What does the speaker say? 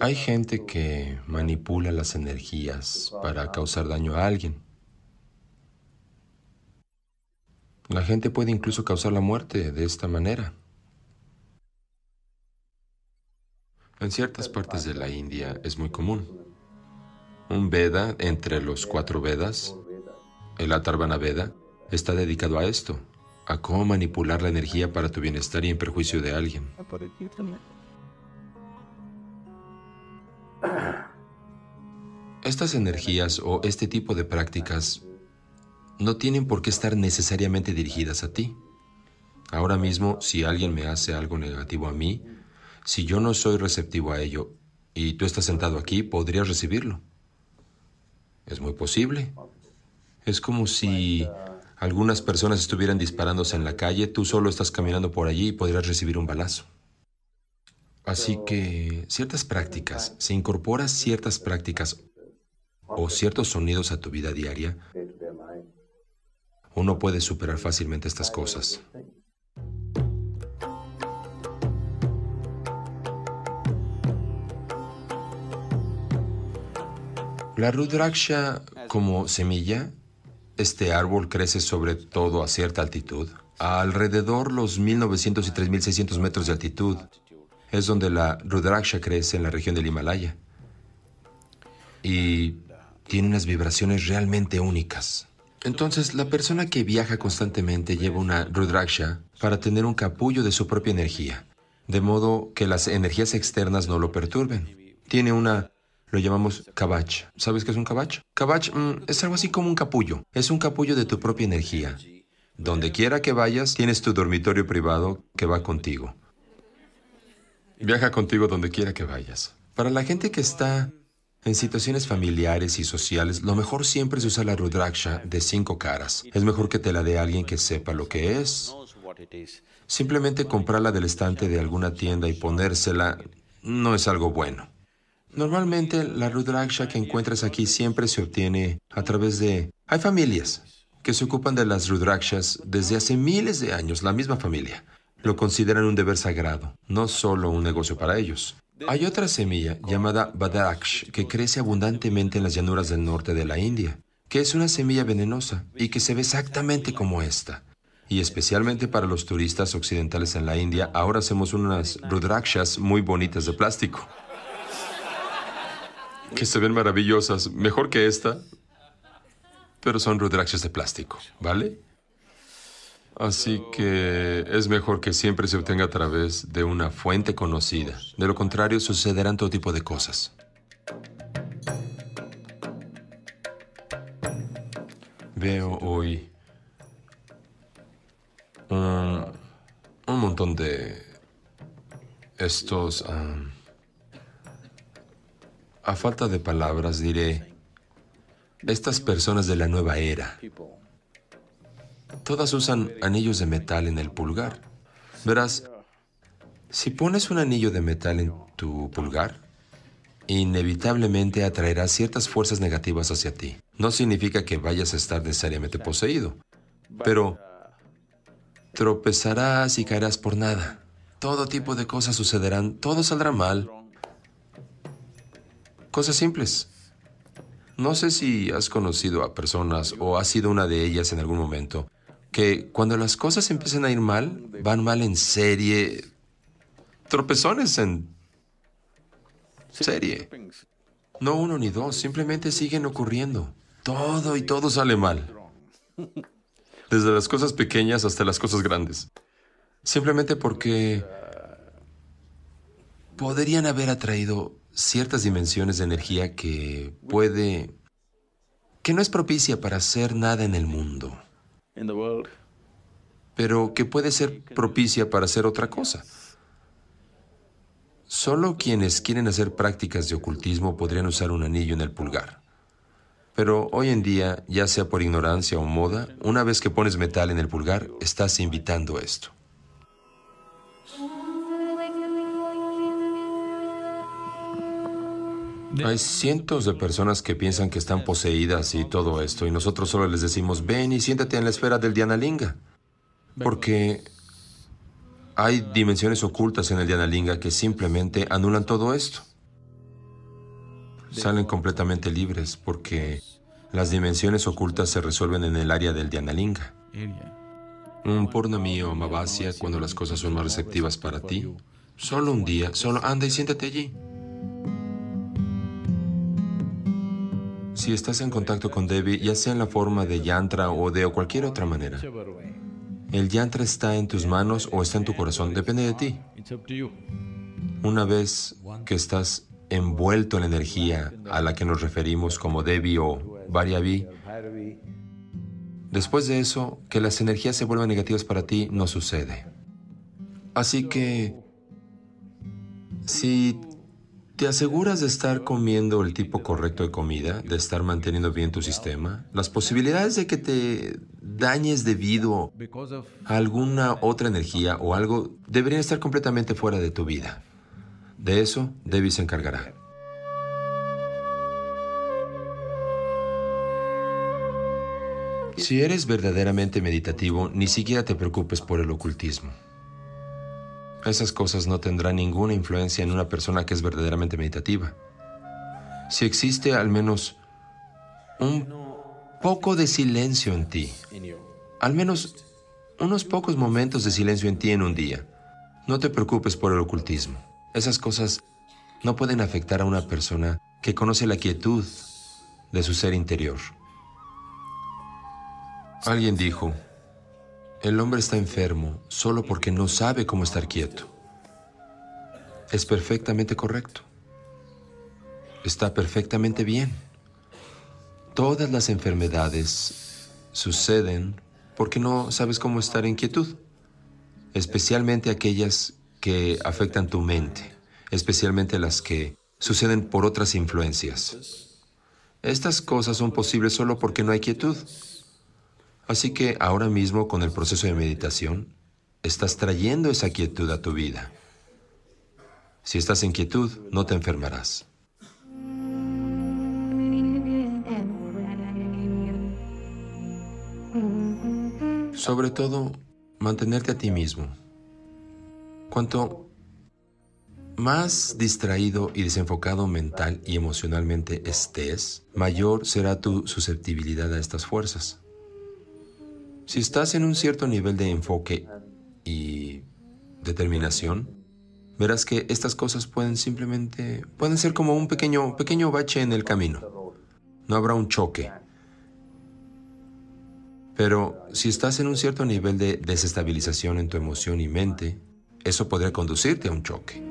Hay gente que manipula las energías para causar daño a alguien. La gente puede incluso causar la muerte de esta manera. En ciertas partes de la India es muy común. Un Veda entre los cuatro Vedas, el Atharvana Veda, está dedicado a esto, a cómo manipular la energía para tu bienestar y en perjuicio de alguien. Estas energías o este tipo de prácticas no tienen por qué estar necesariamente dirigidas a ti. Ahora mismo, si alguien me hace algo negativo a mí, si yo no soy receptivo a ello y tú estás sentado aquí, podrías recibirlo. Es muy posible. Es como si algunas personas estuvieran disparándose en la calle, tú solo estás caminando por allí y podrías recibir un balazo. Así que ciertas prácticas, si incorporas ciertas prácticas o ciertos sonidos a tu vida diaria, uno puede superar fácilmente estas cosas. La rudraksha como semilla, este árbol crece sobre todo a cierta altitud, a alrededor los 1900 y 3600 metros de altitud. Es donde la rudraksha crece en la región del Himalaya. Y tiene unas vibraciones realmente únicas. Entonces, la persona que viaja constantemente lleva una rudraksha para tener un capullo de su propia energía, de modo que las energías externas no lo perturben. Tiene una, lo llamamos kabach. ¿Sabes qué es un kabach? Kabach mm, es algo así como un capullo. Es un capullo de tu propia energía. Donde quiera que vayas, tienes tu dormitorio privado que va contigo. Viaja contigo donde quiera que vayas. Para la gente que está en situaciones familiares y sociales, lo mejor siempre es usar la Rudraksha de cinco caras. Es mejor que te la dé alguien que sepa lo que es. Simplemente comprarla del estante de alguna tienda y ponérsela no es algo bueno. Normalmente la Rudraksha que encuentras aquí siempre se obtiene a través de... Hay familias que se ocupan de las Rudrakshas desde hace miles de años, la misma familia. Lo consideran un deber sagrado, no solo un negocio para ellos. Hay otra semilla llamada Badaksh que crece abundantemente en las llanuras del norte de la India, que es una semilla venenosa y que se ve exactamente como esta. Y especialmente para los turistas occidentales en la India, ahora hacemos unas rudrakshas muy bonitas de plástico. Que se ven maravillosas, mejor que esta, pero son rudrakshas de plástico, ¿vale? Así que es mejor que siempre se obtenga a través de una fuente conocida. De lo contrario, sucederán todo tipo de cosas. Veo hoy un, montón de estos... a falta de palabras diré, estas personas de la nueva era Todas usan anillos de metal en el pulgar. Verás, si pones un anillo de metal en tu pulgar, inevitablemente atraerá ciertas fuerzas negativas hacia ti. No significa que vayas a estar necesariamente poseído, pero tropezarás y caerás por nada. Todo tipo de cosas sucederán, todo saldrá mal. Cosas simples. No sé si has conocido a personas o has sido una de ellas en algún momento que cuando las cosas empiezan a ir mal, van mal en serie. Tropezones en serie. No uno ni dos, simplemente siguen ocurriendo. Todo y todo sale mal. Desde las cosas pequeñas hasta las cosas grandes. Simplemente porque podrían haber atraído ciertas dimensiones de energía que puede... que no es propicia para hacer nada en el mundo pero que puede ser propicia para hacer otra cosa. Solo quienes quieren hacer prácticas de ocultismo podrían usar un anillo en el pulgar. Pero hoy en día, ya sea por ignorancia o moda, una vez que pones metal en el pulgar, estás invitando esto. Hay cientos de personas que piensan que están poseídas y todo esto, y nosotros solo les decimos, ven y siéntate en la esfera del Diana Linga. Porque hay dimensiones ocultas en el Diana Linga que simplemente anulan todo esto. salen completamente libres porque las dimensiones ocultas se resuelven en el área del Dhyanalinga. Un Purnami o Amavasya, cuando las cosas son más receptivas para ti, solo un día, solo anda y siéntate allí. Si estás en contacto con Devi, ya sea en la forma de yantra o de cualquier otra manera, el yantra está en tus manos o está en tu corazón, depende de ti. Una vez que estás envuelto en la energía a la que nos referimos como Devi o Varyavi, después de eso, que las energías se vuelvan negativas para ti no sucede. Así que, si te aseguras de estar comiendo el tipo correcto de comida, de estar manteniendo bien tu sistema, las posibilidades de que te dañes debido a alguna otra energía o algo deberían estar completamente fuera de tu vida. De eso, Debbie se encargará. Si eres verdaderamente meditativo, ni siquiera te preocupes por el ocultismo. Esas cosas no tendrán ninguna influencia en una persona que es verdaderamente meditativa. Si existe al menos un poco de silencio en ti, al menos unos pocos momentos de silencio en ti en un día, no te preocupes por el ocultismo. Esas cosas no pueden afectar a una persona que conoce la quietud de su ser interior. Alguien dijo, el hombre está enfermo solo porque no sabe cómo estar quieto. Es perfectamente correcto. Está perfectamente bien. Todas las enfermedades suceden porque no sabes cómo estar en quietud, especialmente aquellas que afectan tu mente, especialmente las que suceden por otras influencias. Estas cosas son posibles solo porque no hay quietud. Así que ahora mismo con el proceso de meditación, estás trayendo esa quietud a tu vida. Si estás en quietud, no te enfermarás. Sobre todo, mantenerte a ti mismo. Cuanto más distraído y desenfocado mental y emocionalmente estés, mayor será tu susceptibilidad a estas fuerzas. Si estás en un cierto nivel de enfoque y determinación, verás que estas cosas pueden simplemente, pueden ser como un pequeño, pequeño bache en el camino. No habrá un choque. Pero si estás en un cierto nivel de desestabilización en tu emoción y mente, eso podría conducirte a un choque.